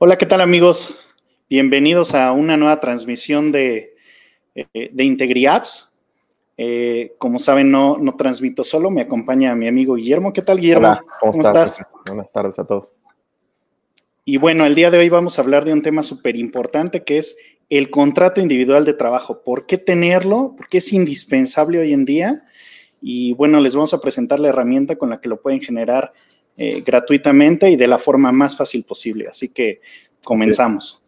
Hola, ¿qué tal amigos? Bienvenidos a una nueva transmisión de, eh, de IntegriApps. Eh, como saben, no, no transmito solo, me acompaña mi amigo Guillermo. ¿Qué tal, Guillermo? Hola, ¿cómo, estás? Buenas tardes a todos. Y bueno, el día de hoy vamos a hablar de un tema súper importante que es el contrato individual de trabajo. ¿Por qué tenerlo? ¿Por qué es indispensable hoy en día? Y bueno, les vamos a presentar la herramienta con la que lo pueden generar eh, gratuitamente y de la forma más fácil posible. Así que comenzamos.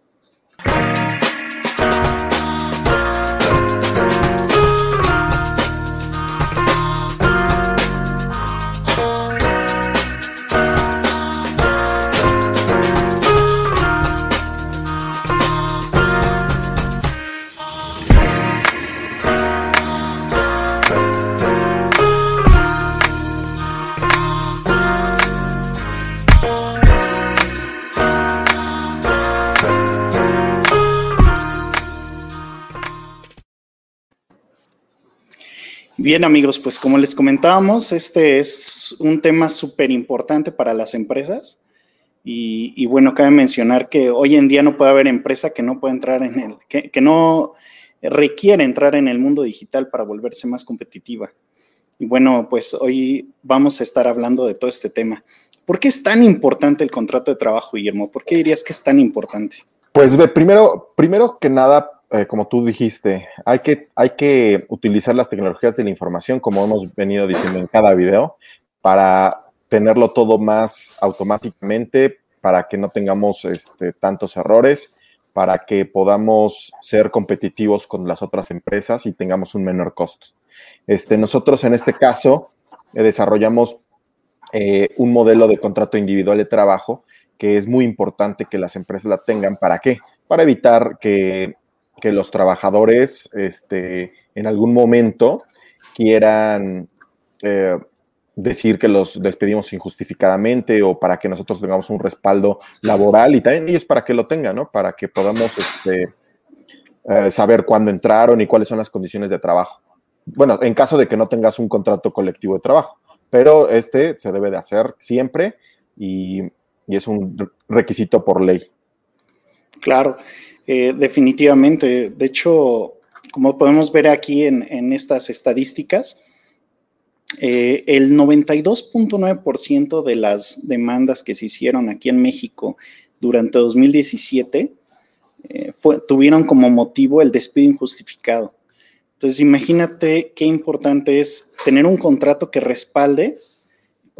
Bien amigos, pues como les comentábamos, este es un tema súper importante para las empresas y, bueno, cabe mencionar que hoy en día no puede haber empresa que no pueda entrar en el, que, no requiere entrar en el mundo digital para volverse más competitiva. Y bueno, pues hoy vamos a estar hablando de todo este tema. ¿Por qué es tan importante el contrato de trabajo, Guillermo? ¿Por qué dirías que es tan importante? Pues primero, primero que nada, eh, como tú dijiste, hay que, hay que utilizar las tecnologías de la información, como hemos venido diciendo en cada video, para tenerlo todo más automáticamente, para que no tengamos este, tantos errores, para que podamos ser competitivos con las otras empresas y tengamos un menor costo. Este, nosotros en este caso eh, desarrollamos eh, un modelo de contrato individual de trabajo que es muy importante que las empresas la tengan. ¿Para qué? Para evitar que que los trabajadores este, en algún momento quieran eh, decir que los despedimos injustificadamente o para que nosotros tengamos un respaldo laboral y también ellos para que lo tengan, ¿no? Para que podamos este, eh, saber cuándo entraron y cuáles son las condiciones de trabajo. Bueno, en caso de que no tengas un contrato colectivo de trabajo, pero este se debe de hacer siempre y, y es un requisito por ley. Claro. Eh, definitivamente. De hecho, como podemos ver aquí en, estas estadísticas, eh, el 92.9% de las demandas que se hicieron aquí en México durante 2017 eh, tuvieron como motivo el despido injustificado. Entonces, imagínate qué importante es tener un contrato que respalde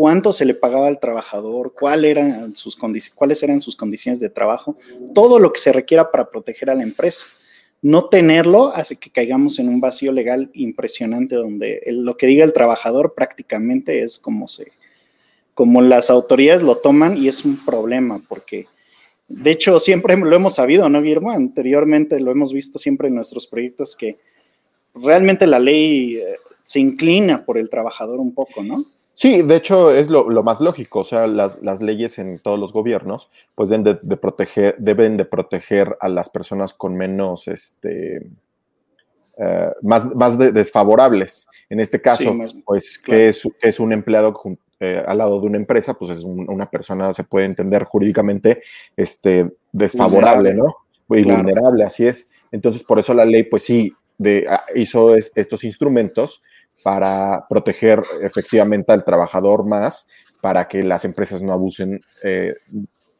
cuánto se le pagaba al trabajador, eran sus cuáles eran sus condiciones de trabajo, todo lo que se requiera para proteger a la empresa. No tenerlo hace que caigamos en un vacío legal impresionante donde lo que diga el trabajador prácticamente es como se, como las autoridades lo toman y es un problema porque de hecho siempre lo hemos sabido, ¿no, Guillermo? Anteriormente lo hemos visto siempre en nuestros proyectos que realmente la ley eh, se inclina por el trabajador un poco, ¿no? Sí, de hecho es lo, más lógico, o sea, las, leyes en todos los gobiernos pues deben de, proteger, deben de proteger a las personas con menos, este, eh, más, más desfavorables. En este caso, pues que, es, un empleado eh, al lado de una empresa, pues es una persona, se puede entender jurídicamente, este, desfavorable, ¿no? Y vulnerable, así es. Entonces, por eso la ley, pues sí, de, ah, hizo estos instrumentos para proteger efectivamente al trabajador más, para que las empresas no abusen eh,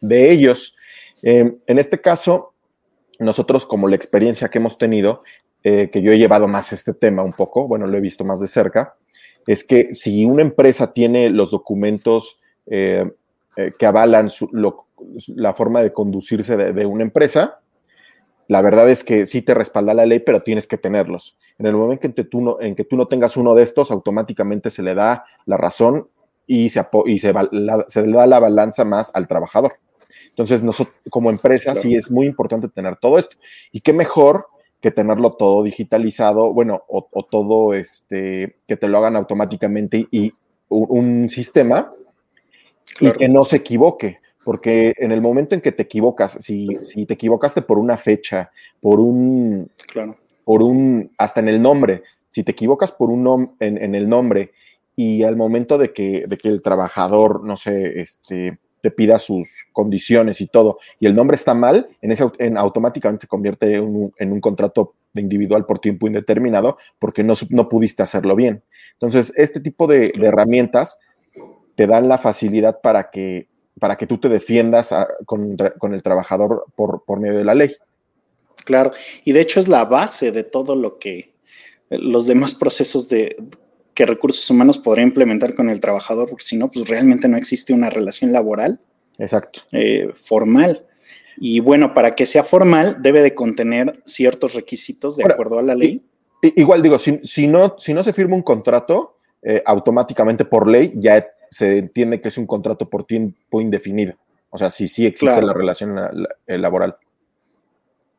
de ellos. Em, en este caso, nosotros como la experiencia que hemos tenido, eh, que yo he llevado más este tema un poco, bueno, lo he visto más de cerca, es que si una empresa tiene los documentos eh, que avalan la forma de conducirse de una empresa, la verdad es que sí te respalda la ley, pero tienes que tenerlos. En el momento en que tú no, en que tú no tengas uno de estos, automáticamente se le da la razón y, se, y se, le da la balanza más al trabajador. Entonces, nosotros como empresa sí es muy importante tener todo esto. Y qué mejor que tenerlo todo digitalizado, bueno, o, todo este, que te lo hagan automáticamente y un, sistema y que no se equivoque porque en el momento en que te equivocas, si, si te equivocaste por una fecha, por un, por un, hasta en el nombre, si te equivocas por un nom en, en, el nombre y al momento de que, de que el trabajador, no sé, este, te pida sus condiciones y todo, y el nombre está mal, en ese en, automáticamente se convierte en un, en un contrato de individual por tiempo indeterminado porque no, no pudiste hacerlo bien. Entonces, este tipo de, herramientas te dan la facilidad para que, para que tú te defiendas con, con, el trabajador por, por medio de la ley. Claro, y de hecho es la base de todo lo que los demás procesos de que recursos humanos podría implementar con el trabajador, porque si no, pues realmente no existe una relación laboral Exacto. Eh, formal. Y bueno, para que sea formal, debe de contener ciertos requisitos de acuerdo a la ley. igual digo, si, no, si no se firma un contrato, eh, automáticamente por ley ya se entiende que es un contrato por tiempo indefinido. O sea, si sí existe la relación laboral.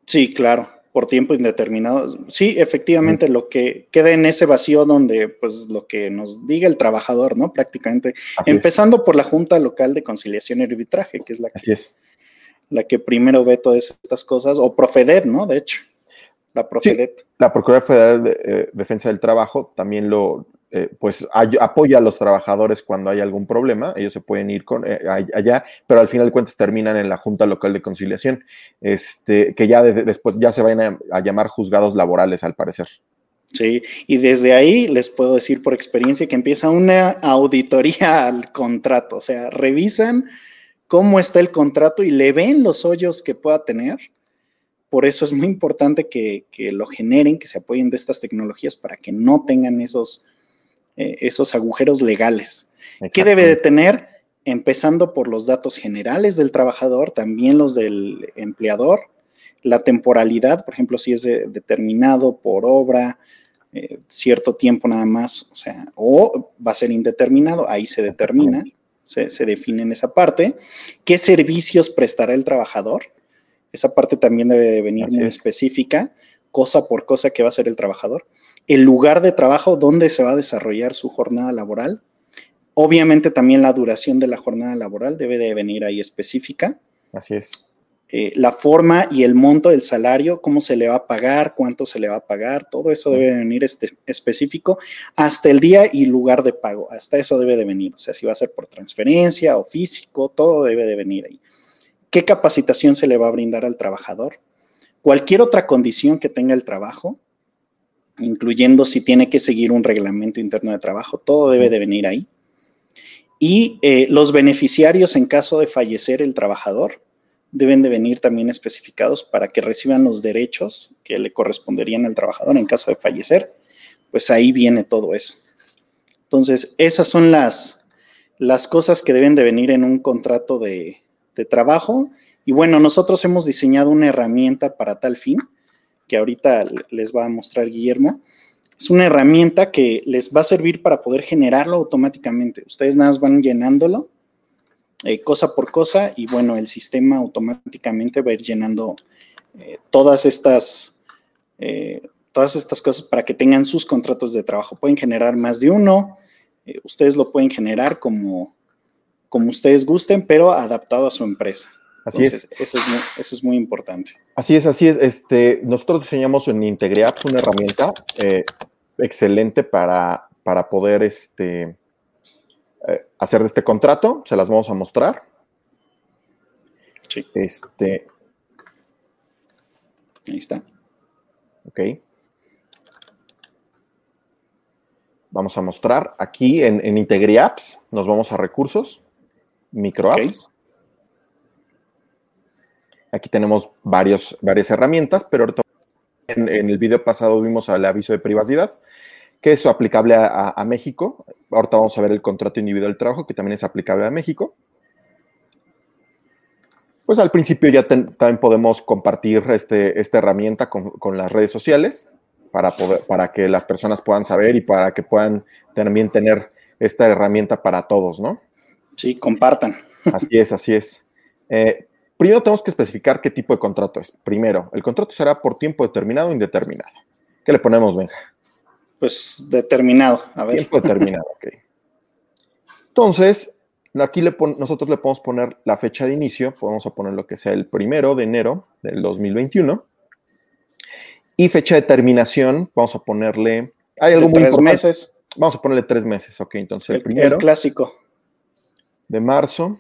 Sí, claro, por tiempo indeterminado. Sí, efectivamente, lo que queda en ese vacío donde, pues, lo que nos diga el trabajador, ¿no? Prácticamente. Empezando por la Junta Local de Conciliación y Arbitraje, que es la que, es. La que primero ve todas estas cosas, o Profedet, ¿no? De hecho, la Profedet. la Procuraduría Federal de eh, Defensa del Trabajo también lo, eh, pues apoya a los trabajadores cuando hay algún problema, ellos se pueden ir con, eh, allá, pero al final de cuentas terminan en la Junta Local de Conciliación, este, que ya después ya se vayan a, llamar juzgados laborales al parecer. Sí, y desde ahí les puedo decir por experiencia que empieza una auditoría al contrato, o sea, revisan cómo está el contrato y le ven los hoyos que pueda tener. Por eso es muy importante que, que lo generen, que se apoyen de estas tecnologías para que no tengan esos, eh, esos agujeros legales. ¿Qué debe de tener? Empezando por los datos generales del trabajador, también los del empleador, la temporalidad, por ejemplo, si es determinado por obra, eh, cierto tiempo nada más, o sea, o va a ser indeterminado, ahí se determina, se, define en esa parte. ¿Qué servicios prestará el trabajador? Esa parte también debe de venir muy específica, cosa por cosa que va a hacer el trabajador el lugar de trabajo donde se va a desarrollar su jornada laboral. Obviamente también la duración de la jornada laboral debe de venir ahí específica. Así es. Eh, la forma y el monto del salario, cómo se le va a pagar, cuánto se le va a pagar, todo eso debe de venir este, específico hasta el día y lugar de pago, hasta eso debe de venir, o sea, si va a ser por transferencia o físico, todo debe de venir ahí. ¿Qué capacitación se le va a brindar al trabajador? Cualquier otra condición que tenga el trabajo, incluyendo si tiene que seguir un reglamento interno de trabajo, todo debe de venir ahí. Y eh, los beneficiarios en caso de fallecer el trabajador deben de venir también especificados para que reciban los derechos que le corresponderían al trabajador en caso de fallecer. Pues ahí viene todo eso. Entonces, esas son las, las cosas que deben de venir en un contrato de, de trabajo. Y bueno, nosotros hemos diseñado una herramienta para tal fin que ahorita les va a mostrar Guillermo, es una herramienta que les va a servir para poder generarlo automáticamente. Ustedes nada más van llenándolo eh, cosa por cosa y bueno, el sistema automáticamente va a ir llenando eh, todas estas eh, todas estas cosas para que tengan sus contratos de trabajo. Pueden generar más de uno, ustedes lo pueden generar como, como ustedes gusten, pero adaptado a su empresa. Así es. Eso es, muy, eso es muy importante. Así es, así es. Este, nosotros diseñamos en IntegriApps una herramienta eh, excelente para, para poder este, eh, hacer de este contrato. Se las vamos a mostrar. Sí. Este. Ahí está. Ok. Vamos a mostrar aquí en, en IntegriApps. Nos vamos a recursos, microapps. Aquí tenemos varios, varias herramientas, pero en, el video pasado vimos el aviso de privacidad, que es aplicable a, México. Ahorita vamos a ver el contrato individual de trabajo, que también es aplicable a México. Pues al principio ya también podemos compartir este, esta herramienta con, las redes sociales para, poder, para que las personas puedan saber y para que puedan también tener esta herramienta para todos, ¿no? Sí, compartan. Así es, así es. Eh, Primero tenemos que especificar qué tipo de contrato es. Primero, el contrato será por tiempo determinado o indeterminado. ¿Qué le ponemos, Benja? Pues determinado, a ver. Tiempo determinado, ok. Entonces, aquí nosotros le podemos poner la fecha de inicio, podemos poner lo que sea el primero de enero del 2021. Y fecha de terminación, vamos a ponerle... ¿Hay algo muy tres meses. Vamos a ponerle tres meses, ok. Entonces, el, primero... clásico. De marzo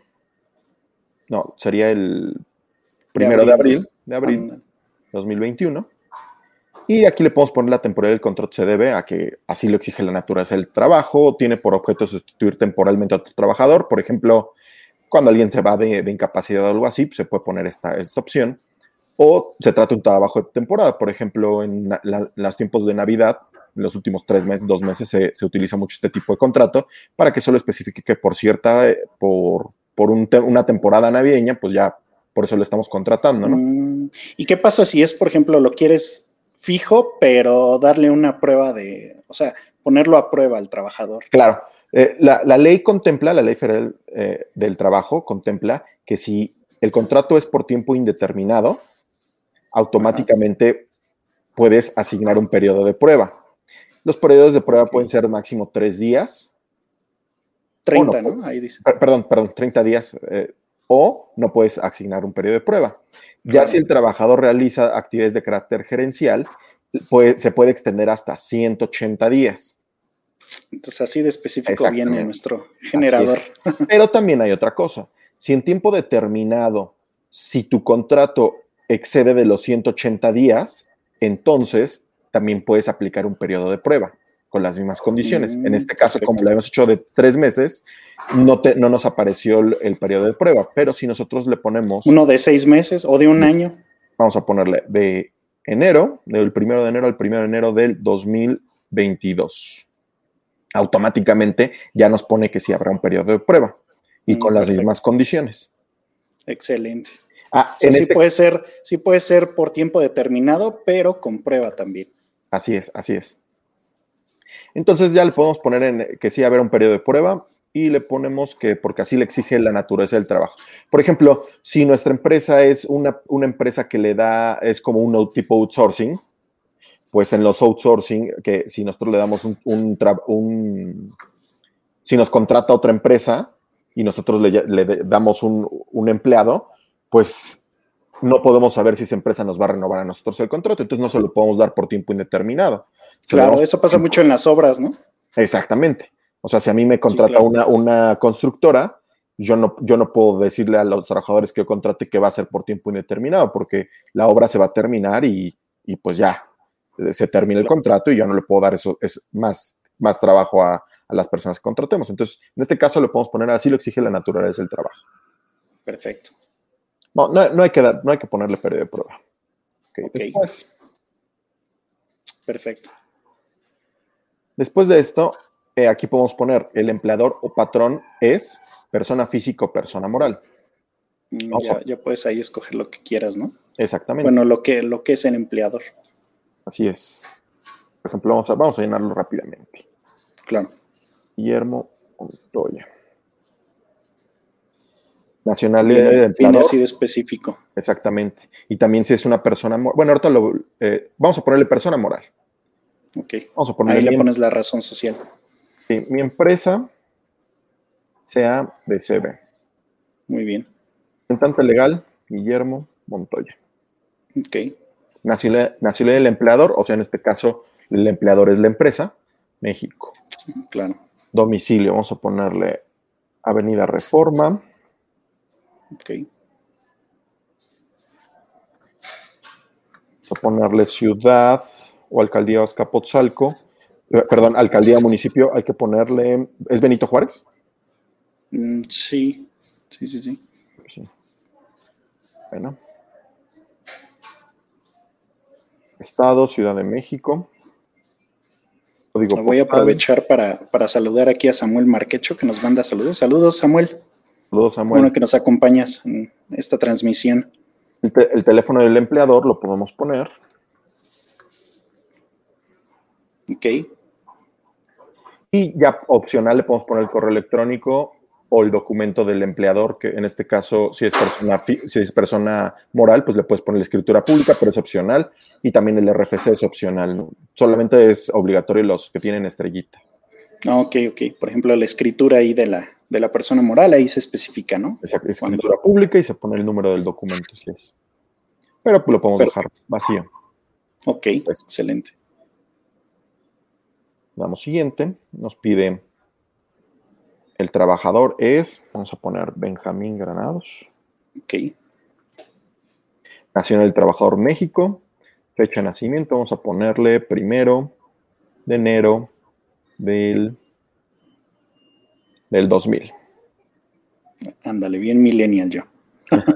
no, sería el primero de abril, de abril, 2021. Y aquí le podemos poner la temporalidad del contrato se debe a que así lo exige la naturaleza del trabajo, tiene por objeto sustituir temporalmente a otro trabajador, por ejemplo, cuando alguien se va de, incapacidad o algo así, pues, se puede poner esta, esta opción. O se trata de un trabajo de temporada, por ejemplo, en los tiempos de Navidad, en los últimos tres meses, dos meses, se, utiliza mucho este tipo de contrato para que solo especifique que por cierta, eh, por, por una temporada navideña, pues ya por eso lo estamos contratando, ¿no? Mm, ¿Y qué pasa si es, por ejemplo, lo quieres fijo, pero darle una prueba de, o sea, ponerlo a prueba al trabajador? Claro. Eh, la, ley contempla, la ley federal eh, del trabajo contempla que si el contrato es por tiempo indeterminado, automáticamente puedes asignar un periodo de prueba. Los periodos de prueba pueden ser máximo tres días. 30, ¿no? Ahí dice. Perdón, perdón, 30 días. Eh, o no puedes asignar un periodo de prueba. Ya si el trabajador realiza actividades de carácter gerencial, se puede extender hasta 180 días. Entonces, así de específico viene nuestro generador. Pero también hay otra cosa. Si en tiempo determinado, si tu contrato excede de los 180 días, entonces también puedes aplicar un periodo de prueba con las mismas condiciones. en mm, este caso, como lo hemos hecho de tres meses, no, te, no nos apareció el, periodo de prueba, pero si nosotros le ponemos... Uno de seis meses o de un año. Vamos a ponerle de enero, del primero de enero al primero de enero del 2022. Automáticamente ya nos pone que sí habrá un periodo de prueba y con mm, las mismas condiciones. Excelente. Ah, sí, este puede ser, sí puede ser por tiempo determinado, pero con prueba también. Así es, así es. Entonces ya le podemos poner en que sí habrá un periodo de prueba y le ponemos que porque así le exige la naturaleza del trabajo. Por ejemplo, si nuestra empresa es una, empresa que le da, es como un tipo outsourcing, pues en los outsourcing, que si nosotros le damos un, si nos contrata otra empresa y nosotros le, damos un, un empleado, pues no podemos saber si esa empresa nos va a renovar a nosotros el contrato, entonces no se lo podemos dar por tiempo indeterminado. Claro, eso pasa mucho en las obras, ¿no? Exactamente. O sea, si a mí me contrata una, una, constructora, yo no, yo no puedo decirle a los trabajadores que yo contrate que va a ser por tiempo indeterminado, porque la obra se va a terminar y, pues ya, se termina el contrato y yo no le puedo dar eso, es más, más trabajo a, a las personas que contratemos. Entonces, en este caso le podemos poner así lo exige la naturaleza del trabajo. Perfecto. No, no, hay, que dar, no hay que ponerle periodo de prueba. Después. Perfecto. Después de esto, eh, aquí podemos poner el empleador o patrón es persona física o persona moral. Mm, ya, puedes ahí escoger lo que quieras, ¿no? Exactamente. Bueno, lo que, lo que es el empleador. Así es. Por ejemplo, vamos a, vamos a llenarlo rápidamente. Claro. Guillermo Montoya. Nacionalidad de empleador. así de específico. Exactamente. Y también si es una persona, bueno, ahorita lo, eh, vamos a ponerle persona moral. Ok. Vamos a Ahí le pones la razón social. Sí, mi empresa sea de CB. Muy bien. Representante legal, Guillermo Montoya. Ok. Nacionalidad, del empleador, o sea, en este caso, el empleador es la empresa, México. Claro. Domicilio, vamos a ponerle Avenida Reforma, Ok. a ponerle ciudad o alcaldía Azcapotzalco. Eh, perdón, alcaldía municipio, hay que ponerle. ¿Es Benito Juárez? Mm, sí, sí, sí, sí. Bueno. Estado, Ciudad de México. Voy a aprovechar para, para, saludar aquí a Samuel Marquecho que nos manda saludos. Saludos, Samuel. Saludos, Samuel. Bueno que nos acompañas en esta transmisión. El, teléfono del empleador lo podemos poner. Ok. Y ya opcional le podemos poner el correo electrónico o el documento del empleador, que en este caso, si es persona, si es persona moral, pues le puedes poner la escritura pública, pero es opcional. Y también el RFC es opcional. Solamente es obligatorio los que tienen estrellita. Ah, ok, ok. Por ejemplo, la escritura ahí de la, de la persona moral, ahí se especifica, ¿no? Exacto, escritura pública y se pone el número del documento, si es. Pero lo podemos dejar vacío. Ok, pues, excelente. Damos siguiente, nos pide el trabajador es, vamos a poner Benjamín Granados. Ok. Nación del Trabajador México, fecha de nacimiento, vamos a ponerle primero de enero del, del 2000. Ándale, bien millennial yo.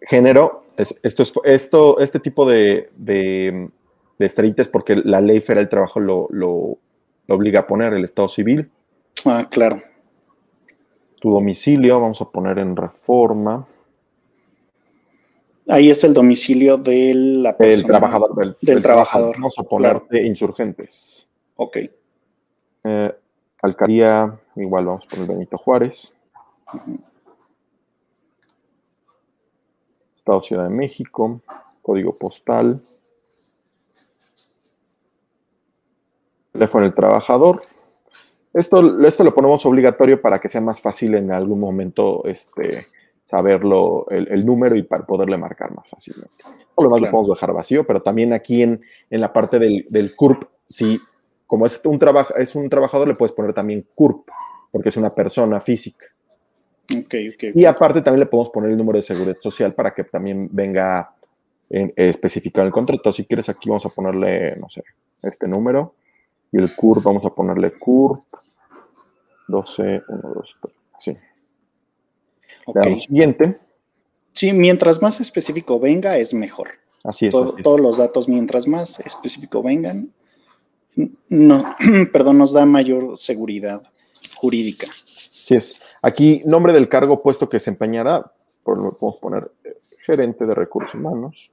Género, esto es, esto, este tipo de, de, estrellitas porque la ley federal del trabajo lo, lo, obliga a poner, el estado civil. Ah, claro. Tu domicilio, vamos a poner en reforma. Ahí es el domicilio de la persona, el trabajador. Del, trabajador. Vamos a ponerte insurgentes. Ok. Eh, alcaldía, igual vamos a poner Benito Juárez. Estado Ciudad de México, código postal, teléfono del trabajador. Esto, esto lo ponemos obligatorio para que sea más fácil en algún momento este, saberlo, el, número y para poderle marcar más fácilmente. Por lo demás lo podemos dejar vacío, pero también aquí en, la parte del, del CURP, si como es un, es un trabajador, le puedes poner también CURP, porque es una persona física. Y aparte también le podemos poner el número de seguridad social para que también venga en, especificado en el contrato. Si quieres aquí vamos a ponerle, no sé, este número. Y el CURP vamos a ponerle CURP 12, 1, 2, 3. Sí. Okay. siguiente. Sí, mientras más específico venga, es mejor. Así es. Todos los datos, mientras más específico vengan, no, perdón, nos da mayor seguridad jurídica. Sí es. Aquí, nombre del cargo puesto que se empeñará, por lo podemos poner eh, gerente de recursos humanos.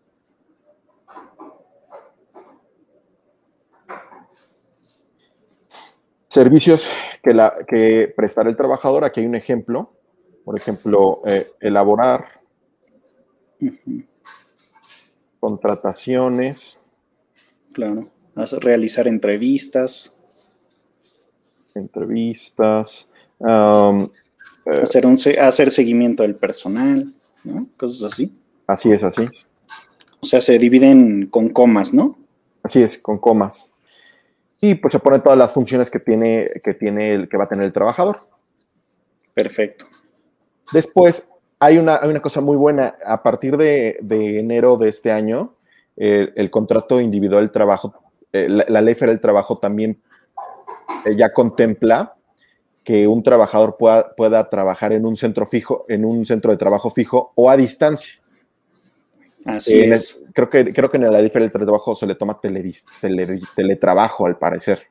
Servicios que, la, que prestará el trabajador. Aquí hay un ejemplo. Por ejemplo, eh, elaborar contrataciones. Claro. Realizar entrevistas. Entrevistas. Um, eh, hacer, un, hacer seguimiento del personal, ¿no? Cosas así. Así es, así O sea, se dividen con comas, ¿no? Así es, con comas. Y pues se ponen todas las funciones que tiene, que tiene el, que va a tener el trabajador. Perfecto. Después, hay una, una cosa muy buena. A partir de, enero de este año, el, contrato individual del trabajo, eh, la, ley federal del trabajo también eh, ya contempla que un trabajador pueda, pueda trabajar en un centro fijo, en un centro de trabajo fijo o a distancia. Así es. Creo, que, creo que en la diferencia del trabajo se le toma teletrabajo, al parecer.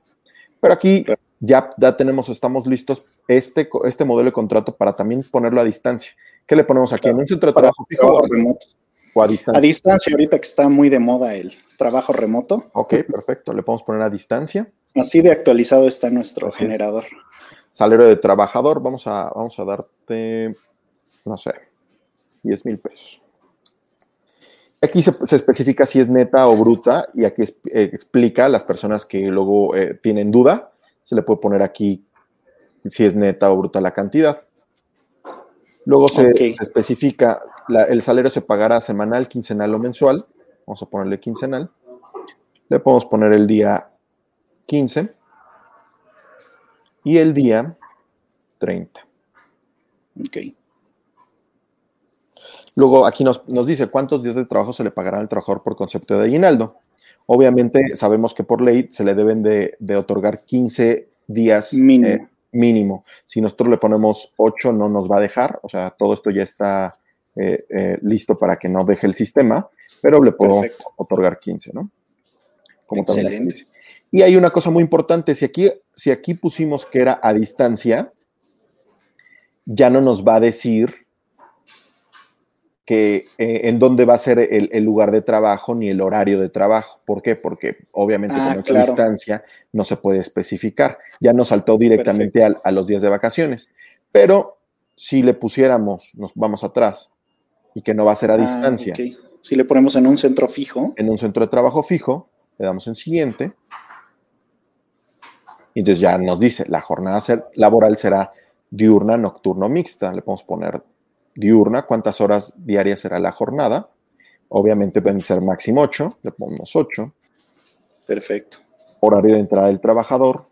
Pero aquí ya, ya tenemos, estamos listos este, este modelo de contrato para también ponerlo a distancia. ¿Qué le ponemos aquí? ¿En un centro de trabajo fijo o, remoto? o a distancia? A distancia, ahorita que está muy de moda el trabajo remoto. Ok, perfecto. Le podemos poner a distancia. Así de actualizado está nuestro generador. Salario de trabajador, vamos a, vamos a darte, no sé, 10 mil pesos. Aquí se, especifica si es neta o bruta y aquí eh, explica a las personas que luego eh, tienen duda, se le puede poner aquí si es neta o bruta la cantidad. Luego se, especifica, el salario se pagará semanal, quincenal o mensual. Vamos a ponerle quincenal. Le podemos poner el día 15 y el día 30. Ok. Luego aquí nos, dice cuántos días de trabajo se le pagará al trabajador por concepto de aguinaldo. Obviamente sabemos que por ley se le deben de, otorgar 15 días eh, mínimo. Si nosotros le ponemos 8 no nos va a dejar, o sea, todo esto ya está eh, eh, listo para que no deje el sistema, pero le podemos otorgar 15, ¿no? Como Excelente. Y hay una cosa muy importante, si aquí, si aquí pusimos que era a distancia, ya no nos va a decir que eh, en dónde va a ser el, lugar de trabajo ni el horario de trabajo. ¿Por qué? Porque obviamente con esa ah, distancia no se puede especificar. Ya nos saltó directamente a, los días de vacaciones. Pero si le pusiéramos, nos vamos atrás, y que no va a ser a ah, distancia. Si le ponemos en un centro fijo. En un centro de trabajo fijo, le damos en siguiente. Y entonces ya nos dice, la jornada laboral será diurna, nocturno, mixta. Le podemos poner diurna, cuántas horas diarias será la jornada. Obviamente pueden ser máximo 8, le ponemos 8. Perfecto. Horario de entrada del trabajador.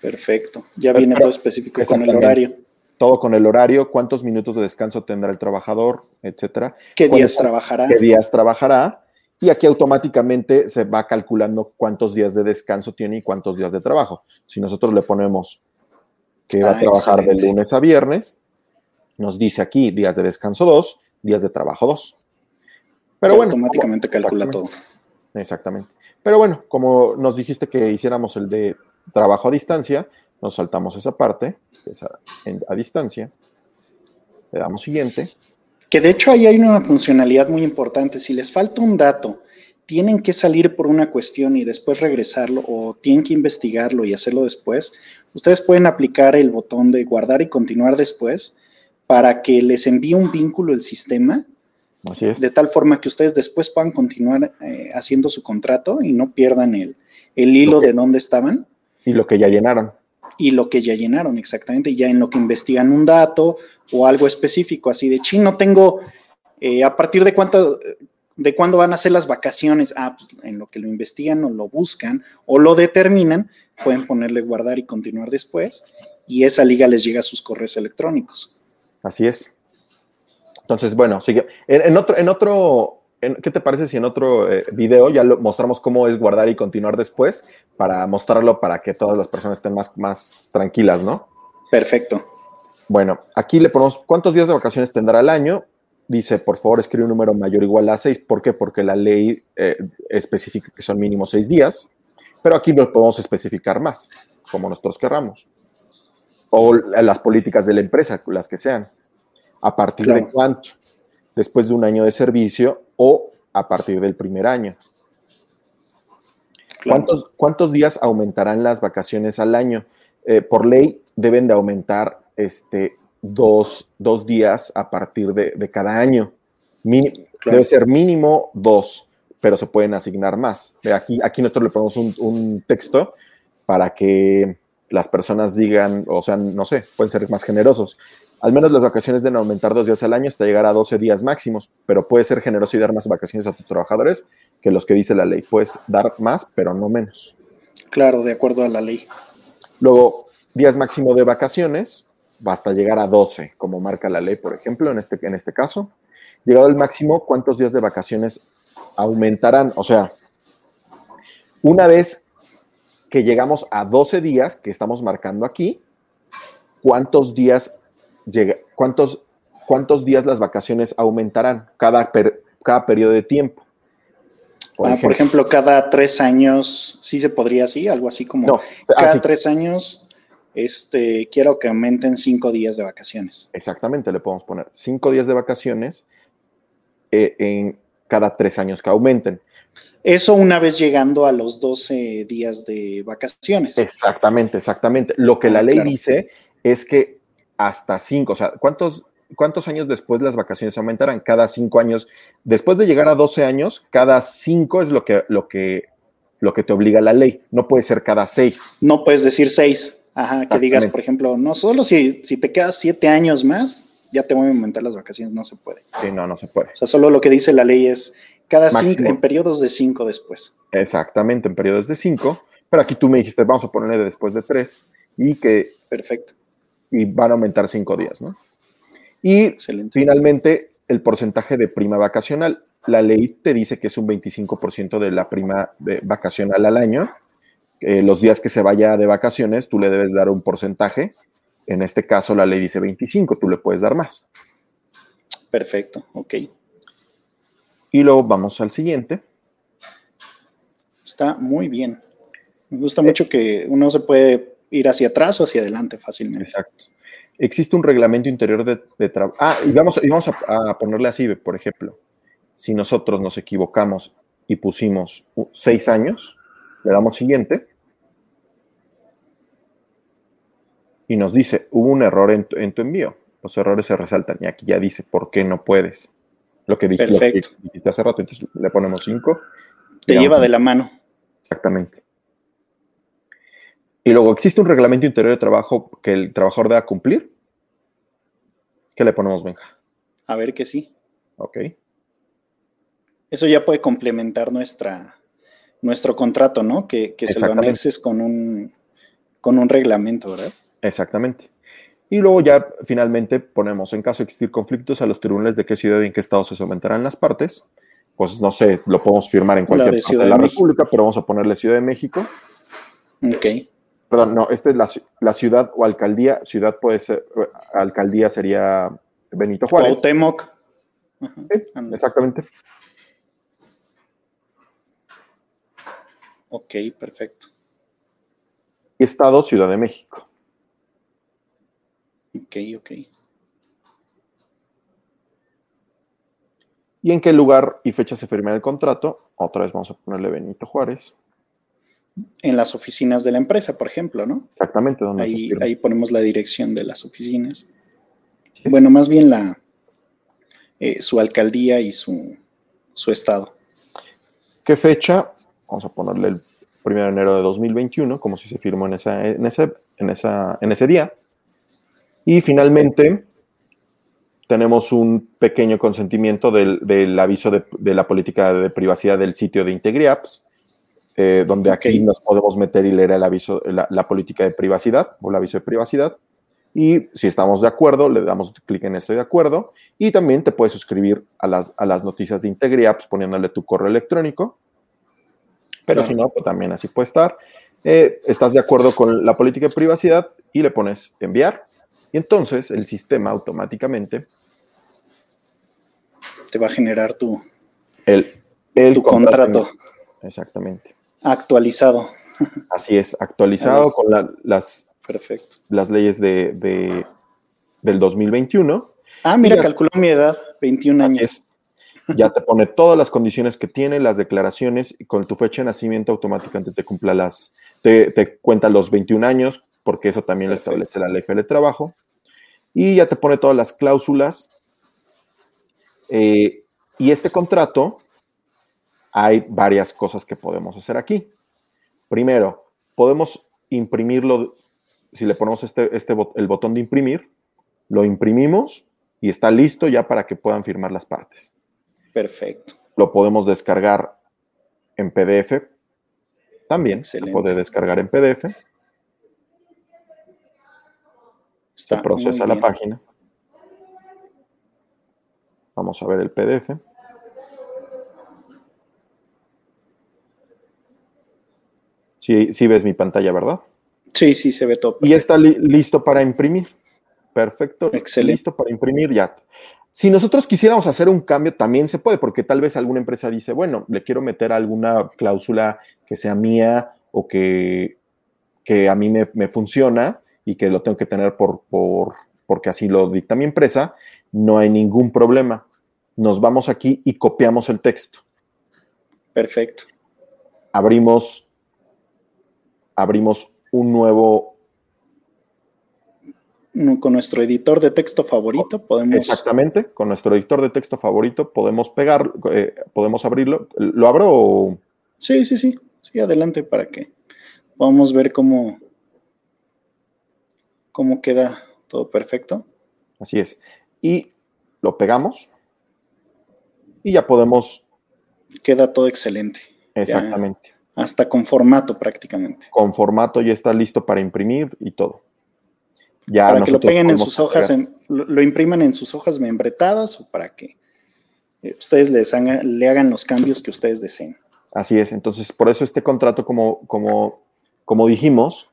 Perfecto. Ya viene todo específico con el horario. todo con el horario, cuántos minutos de descanso tendrá el trabajador, etcétera. ¿Qué días trabajará? ¿Qué días trabajará? Y aquí automáticamente se va calculando cuántos días de descanso tiene y cuántos días de trabajo. Si nosotros le ponemos que va a ah, trabajar de lunes a viernes, nos dice aquí días de descanso 2, días de trabajo 2. Pero bueno. Automáticamente calcula todo. Exactamente. Pero bueno, como nos dijiste que hiciéramos el de trabajo a distancia, nos saltamos esa parte, esa a, distancia. Le damos siguiente. Que de hecho ahí hay una funcionalidad muy importante. Si les falta un dato, tienen que salir por una cuestión y después regresarlo o tienen que investigarlo y hacerlo después, ustedes pueden aplicar el botón de guardar y continuar después para que les envíe un vínculo el sistema. Así es. De tal forma que ustedes después puedan continuar eh, haciendo su contrato y no pierdan el, el hilo de dónde estaban. Y lo que ya llenaron. Y lo que ya llenaron, exactamente. Ya en lo que investigan un dato o algo específico, así de chino, no tengo, eh, a partir de cuánto, de cuándo van a ser las vacaciones, ah, pues, en lo que lo investigan o lo buscan o lo determinan, pueden ponerle guardar y continuar después y esa liga les llega a sus correos electrónicos. Así es. Entonces, bueno, sigue. En, otro, en otro ¿qué te parece si en otro eh, video ya lo mostramos cómo es guardar y continuar después para mostrarlo para que todas las personas estén más, más tranquilas, ¿no? Perfecto. Bueno, aquí le ponemos cuántos días de vacaciones tendrá el año. Dice, por favor, escribe un número mayor o igual a 6. ¿Por qué? Porque la ley eh, especifica que son mínimo 6 días, pero aquí lo podemos especificar más, como nosotros querramos. O las políticas de la empresa, las que sean. ¿A partir de cuánto? Después de un año de servicio o a partir del primer año. ¿Cuántos, ¿Cuántos, días aumentarán las vacaciones al año? Eh, por ley deben de aumentar este, dos, días a partir de, cada año. Debe ser mínimo dos, pero se pueden asignar más. Aquí, aquí nosotros le ponemos un, un texto para que las personas digan, o sea, no sé, pueden ser más generosos. Al menos las vacaciones deben aumentar dos días al año hasta llegar a 12 días máximos, pero puede ser generoso y dar más vacaciones a tus trabajadores que los que dice la ley. Puedes dar más, pero no menos. Claro, de acuerdo a la ley. Luego, días máximo de vacaciones, basta llegar a 12, como marca la ley, por ejemplo, en este, en este caso. Llegado al máximo, ¿cuántos días de vacaciones aumentarán? O sea, una vez que llegamos a 12 días, que estamos marcando aquí, ¿cuántos días llega, ¿cuántos, ¿cuántos días las vacaciones aumentarán cada, cada periodo de tiempo? Por, ah, ejemplo. por ejemplo, cada tres años, sí se podría así, algo así como cada tres años, este, quiero que aumenten cinco días de vacaciones. Exactamente, le podemos poner cinco días de vacaciones eh, en cada tres años que aumenten. Eso una vez llegando a los 12 días de vacaciones. Exactamente, exactamente. Lo que la ah, ley dice es que hasta cinco. O sea, ¿cuántos, ¿cuántos años después las vacaciones aumentarán? Cada cinco años. Después de llegar a 12 años, cada cinco es lo que, lo que, lo que te obliga la ley. No puede ser cada seis. No puedes decir seis. Ajá, que digas, por ejemplo, no solo si, si te quedas siete años más, ya te voy a aumentar las vacaciones. No se puede. Sí, no, no se puede. O sea, solo lo que dice la ley es cada cinco, en periodos de cinco después. Exactamente, en periodos de cinco. Pero aquí tú me dijiste, vamos a ponerle después de tres y que. Perfecto y van a aumentar cinco días, ¿no? Y finalmente, el porcentaje de prima vacacional. La ley te dice que es un 25% de la prima vacacional al año. Eh, los días que se vaya de vacaciones, tú le debes dar un porcentaje. En este caso, la ley dice 25, tú le puedes dar más. Perfecto, ok. Y luego vamos al siguiente. Está muy bien. Me gusta mucho que uno se puede ir hacia atrás o hacia adelante fácilmente. Exacto. Existe un reglamento interior de, trabajo. Ah, y vamos, vamos a, ponerle así, por ejemplo, si nosotros nos equivocamos y pusimos seis años, le damos siguiente y nos dice, hubo un error en tu, envío. Los errores se resaltan y aquí ya dice, ¿por qué no puedes? Lo que, dije, dijiste hace rato, entonces le ponemos cinco. Te lleva de la mano. Exactamente. Y luego, ¿existe un reglamento interior de trabajo que el trabajador deba cumplir? ¿Qué le ponemos, Benja? A ver que sí. Ok. Eso ya puede complementar nuestra, nuestro contrato, ¿no? Que, se lo anexes con un, con un reglamento, ¿verdad? Exactamente. Y luego ya finalmente ponemos, en caso de existir conflictos, a los tribunales de qué ciudad y en qué estado se someterán las partes. Pues no sé, lo podemos firmar en cualquier parte de la República, pero vamos a ponerle Ciudad de México. Ok. Perdón, no, esta es la, ciudad o alcaldía. Ciudad puede ser, alcaldía sería Benito Juárez. Cuauhtémoc. exactamente. Ok, perfecto. Estado, Ciudad de México. Ok, ok. ¿Y en qué lugar y fecha se firma el contrato? Otra vez vamos a ponerle Benito Juárez. En las oficinas de la empresa, por ejemplo, ¿no? Exactamente. Donde ahí, ahí ponemos la dirección de las oficinas. Bueno, más bien la eh, su alcaldía y su, su estado. ¿Qué fecha? Vamos a ponerle el 1 de enero de 2021, como si se firmó en, esa, en, ese, en, esa, en ese día. Y finalmente, tenemos un pequeño consentimiento del, aviso de, la política de privacidad del sitio de IntegriApps, eh, donde aquí nos podemos meter y leer el aviso, la, política de privacidad o el aviso de privacidad. Y si estamos de acuerdo, le damos clic en estoy de acuerdo. Y también te puedes suscribir a las, a las noticias de IntegriApps poniéndole tu correo electrónico. Pero si no, pues también así puede estar. Eh, estás de acuerdo con la política de privacidad y le pones enviar y entonces el sistema automáticamente te va a generar tu, el, tu contrato. Exactamente. Actualizado. Así es, actualizado con las, Perfecto. las leyes de, del 2021. Ah, mira, calculó mi edad, 21 años. Ya te pone todas las condiciones que tiene, las declaraciones, y con tu fecha de nacimiento automáticamente te cumpla las, te, te cuenta los 21 años, porque eso también lo establece la ley de trabajo y ya te pone todas las cláusulas. Eh, y este contrato, hay varias cosas que podemos hacer aquí. Primero, podemos imprimirlo, si le ponemos este, este, el botón de imprimir, lo imprimimos y está listo ya para que puedan firmar las partes. Perfecto. Lo podemos descargar en PDF. También se puede descargar en PDF. se procesa la página. Vamos a ver el PDF. Sí, ves mi pantalla, ¿verdad? Sí, sí, se ve todo. Y está listo para imprimir. Perfecto. Excelente. Listo para imprimir ya. Si nosotros quisiéramos hacer un cambio, también se puede, porque tal vez alguna empresa dice, bueno, le quiero meter alguna cláusula que sea mía o que, que a mí me, me funciona y que lo tengo que tener por, por, porque así lo dicta mi empresa, no hay ningún problema. Nos vamos aquí y copiamos el texto. Perfecto. Abrimos, abrimos un nuevo... Con nuestro editor de texto favorito podemos... Exactamente, con nuestro editor de texto favorito podemos pegar, eh, podemos abrirlo. ¿Lo abro o...? Sí, sí, sí. Sí, adelante para que podamos ver cómo, cómo queda todo perfecto. Así es. Y lo pegamos y ya podemos... Queda todo excelente. Exactamente. hasta con formato prácticamente. Con formato ya está listo para imprimir y todo. Ya para que lo peguen en sus hojas, lo, impriman en sus hojas membretadas o para que eh, ustedes les le hagan los cambios que ustedes deseen. Así es. Entonces, por eso este contrato, como, como, como dijimos,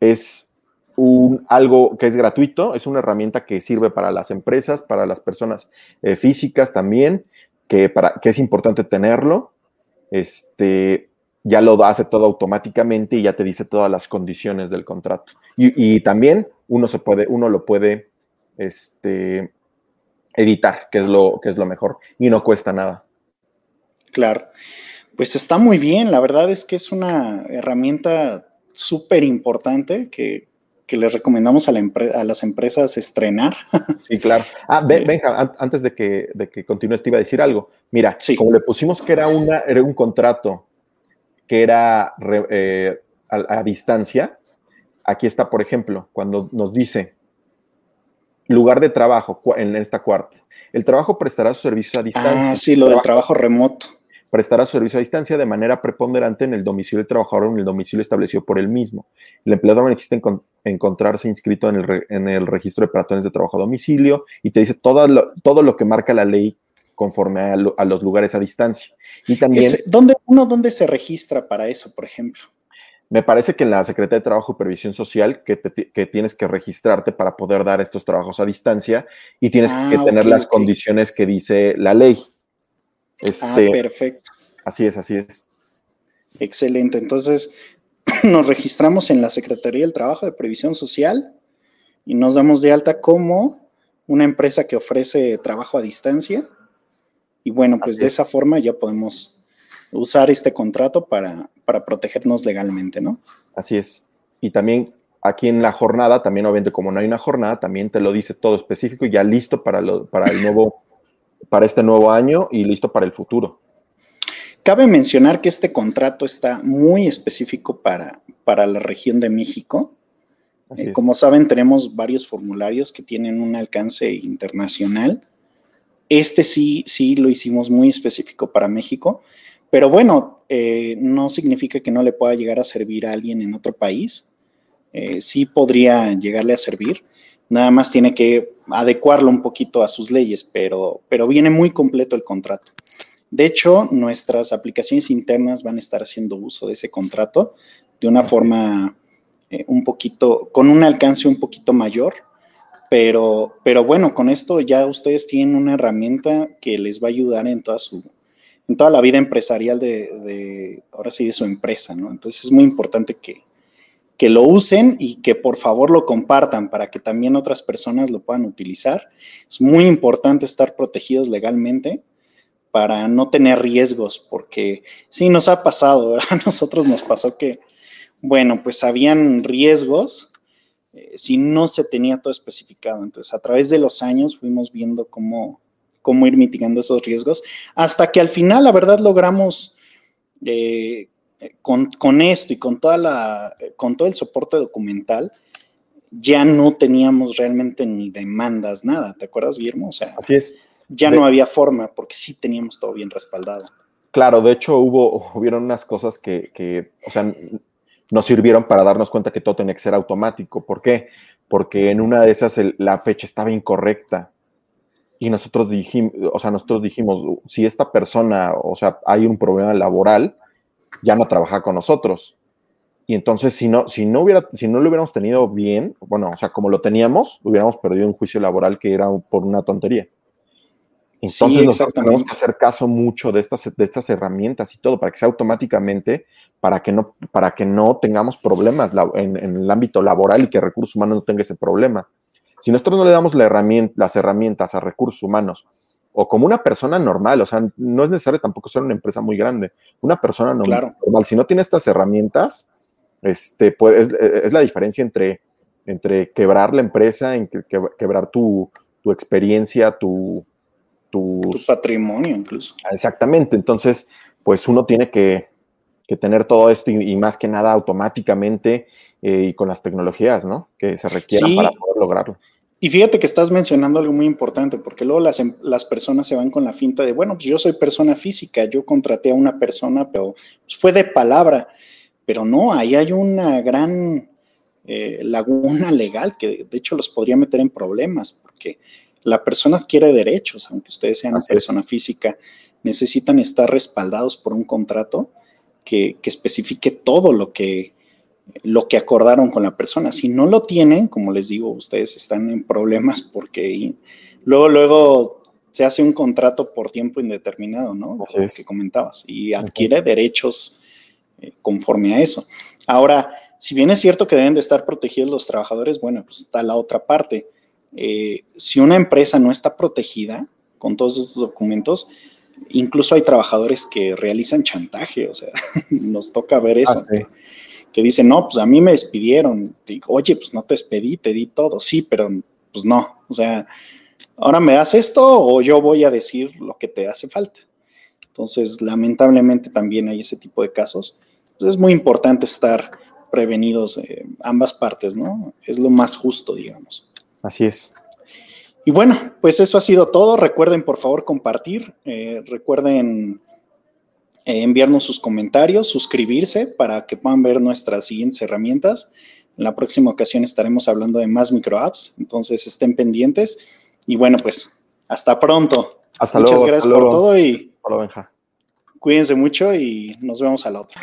es un, algo que es gratuito, es una herramienta que sirve para las empresas, para las personas eh, físicas también, que, para, que es importante tenerlo. Este, ya lo hace todo automáticamente y ya te dice todas las condiciones del contrato. Y, también uno se puede, uno lo puede este, editar, que es, lo, que es lo mejor, y no cuesta nada. Claro. Pues está muy bien, la verdad es que es una herramienta súper importante que, que les recomendamos a, las empresas estrenar. Sí, claro. Ah, venga, antes de que, de que continúes, te iba a decir algo. Mira, como le pusimos que era, una, era un contrato que era eh, a, distancia, aquí está, por ejemplo, cuando nos dice lugar de trabajo en esta cuarta. El trabajo prestará sus servicios a distancia. Ah, sí, lo del trabajo remoto. prestará su servicio a distancia de manera preponderante en el domicilio del trabajador o en el domicilio establecido por él mismo. El empleador manifiesta encontrarse inscrito en el, registro de patrones de trabajo a domicilio y te dice todo lo, todo lo que marca la ley conforme a, los lugares a distancia. Y también... ¿dónde, ¿Uno dónde se registra para eso, por ejemplo? Me parece que en la Secretaría de Trabajo y Previsión Social que, tienes que registrarte para poder dar estos trabajos a distancia y tienes ah, que tener las condiciones que dice la ley. ah, este, perfecto. Así es, así es. Excelente. Entonces, nos registramos en la Secretaría del Trabajo de Previsión Social y nos damos de alta como una empresa que ofrece trabajo a distancia. Y bueno, pues de esa forma ya podemos usar este contrato para, para protegernos legalmente, ¿no? Así es. Y también aquí en la jornada, también obviamente como no hay una jornada, también te lo dice todo específico y ya listo para, lo, para el nuevo, para este nuevo año y listo para el futuro. Cabe mencionar que este contrato está muy específico para, para la región de México. Eh, como saben, tenemos varios formularios que tienen un alcance internacional. Este sí, sí lo hicimos muy específico para México. Pero bueno, eh, no significa que no le pueda llegar a servir a alguien en otro país. Eh, sí podría llegarle a servir. Nada más tiene que adecuarlo un poquito a sus leyes, pero, pero viene muy completo el contrato. De hecho, nuestras aplicaciones internas van a estar haciendo uso de ese contrato de una forma eh, un poquito, con un alcance un poquito mayor, pero, pero bueno, con esto ya ustedes tienen una herramienta que les va a ayudar en toda su, en toda la vida empresarial de, ahora sí, de su empresa, ¿no? Entonces es muy importante que, que lo usen y que por favor lo compartan para que también otras personas lo puedan utilizar. Es muy importante estar protegidos legalmente para no tener riesgos, porque sí nos ha pasado, A nosotros nos pasó que, bueno, pues habían riesgos eh, si no se tenía todo especificado. Entonces, a través de los años fuimos viendo cómo cómo ir mitigando esos riesgos, hasta que al final, la verdad, logramos eh, con, esto y con, toda la, con todo el soporte documental, ya no teníamos realmente ni demandas, nada. ¿Te acuerdas, Guillermo? O sea, Así es. Ya no había forma porque sí teníamos todo bien respaldado. Claro, de hecho hubo, hubieron unas cosas que, que, o sea, nos sirvieron para darnos cuenta que todo tenía que ser automático. ¿Por qué? Porque en una de esas la fecha estaba incorrecta y nosotros dijimos, o sea, nosotros dijimos, si esta persona, o sea, hay un problema laboral, ya no trabaja con nosotros. Y entonces, si no, si no hubiera, si no lo hubiéramos tenido bien, bueno, o sea, como lo teníamos, hubiéramos perdido un juicio laboral que era por una tontería. Entonces, nosotros tenemos que hacer caso mucho de estas, de estas herramientas y todo, para que sea automáticamente, para que no, para que no tengamos problemas en, en el ámbito laboral y que recursos humanos no tenga ese problema. Si nosotros no le damos las herramientas a recursos humanos o como una persona normal, o sea, no es necesario tampoco ser una empresa muy grande, una persona normal, si no tiene estas herramientas, este, pues, es, la diferencia entre, entre quebrar la empresa, en quebrar tu, experiencia, tu, tu patrimonio incluso. Exactamente, entonces, pues uno tiene que, tener todo esto y, más que nada automáticamente eh, y con las tecnologías, ¿no? Que se requieran para poder lograrlo. Y fíjate que estás mencionando algo muy importante, porque luego las, em, las, personas se van con la finta de, bueno, pues yo soy persona física, yo contraté a una persona, pero pues, fue de palabra. Pero no, ahí hay una gran eh, laguna legal que de hecho los podría meter en problemas, porque la persona adquiere derechos, aunque ustedes sean persona física, necesitan estar respaldados por un contrato que, que especifique todo lo que lo que acordaron con la persona. Si no lo tienen, como les digo, ustedes están en problemas porque luego, luego se hace un contrato por tiempo indeterminado, ¿no? que comentabas, y adquiere derechos eh, conforme a eso. Ahora, si bien es cierto que deben de estar protegidos los trabajadores, bueno, pues está la otra parte. Eh, si una empresa no está protegida con todos esos documentos, incluso hay trabajadores que realizan chantaje, o sea, nos toca ver eso. Ah, que dicen, no, pues a mí me despidieron. Digo, Oye, pues no te despedí, te di todo, sí, pero pues no. O sea, ahora me das esto o yo voy a decir lo que te hace falta. Entonces, lamentablemente también hay ese tipo de casos. Pues es muy importante estar prevenidos de ambas partes, ¿no? Es lo más justo, digamos. Así es. Y bueno, pues eso ha sido todo. Recuerden, por favor, compartir. Eh, recuerden eh, enviarnos sus comentarios, suscribirse para que puedan ver nuestras siguientes herramientas. En la próxima ocasión estaremos hablando de más micro apps, entonces estén pendientes. Y bueno, pues hasta pronto. Hasta Muchas gracias por todo y Hola, Benja. cuídense mucho y nos vemos a la otra.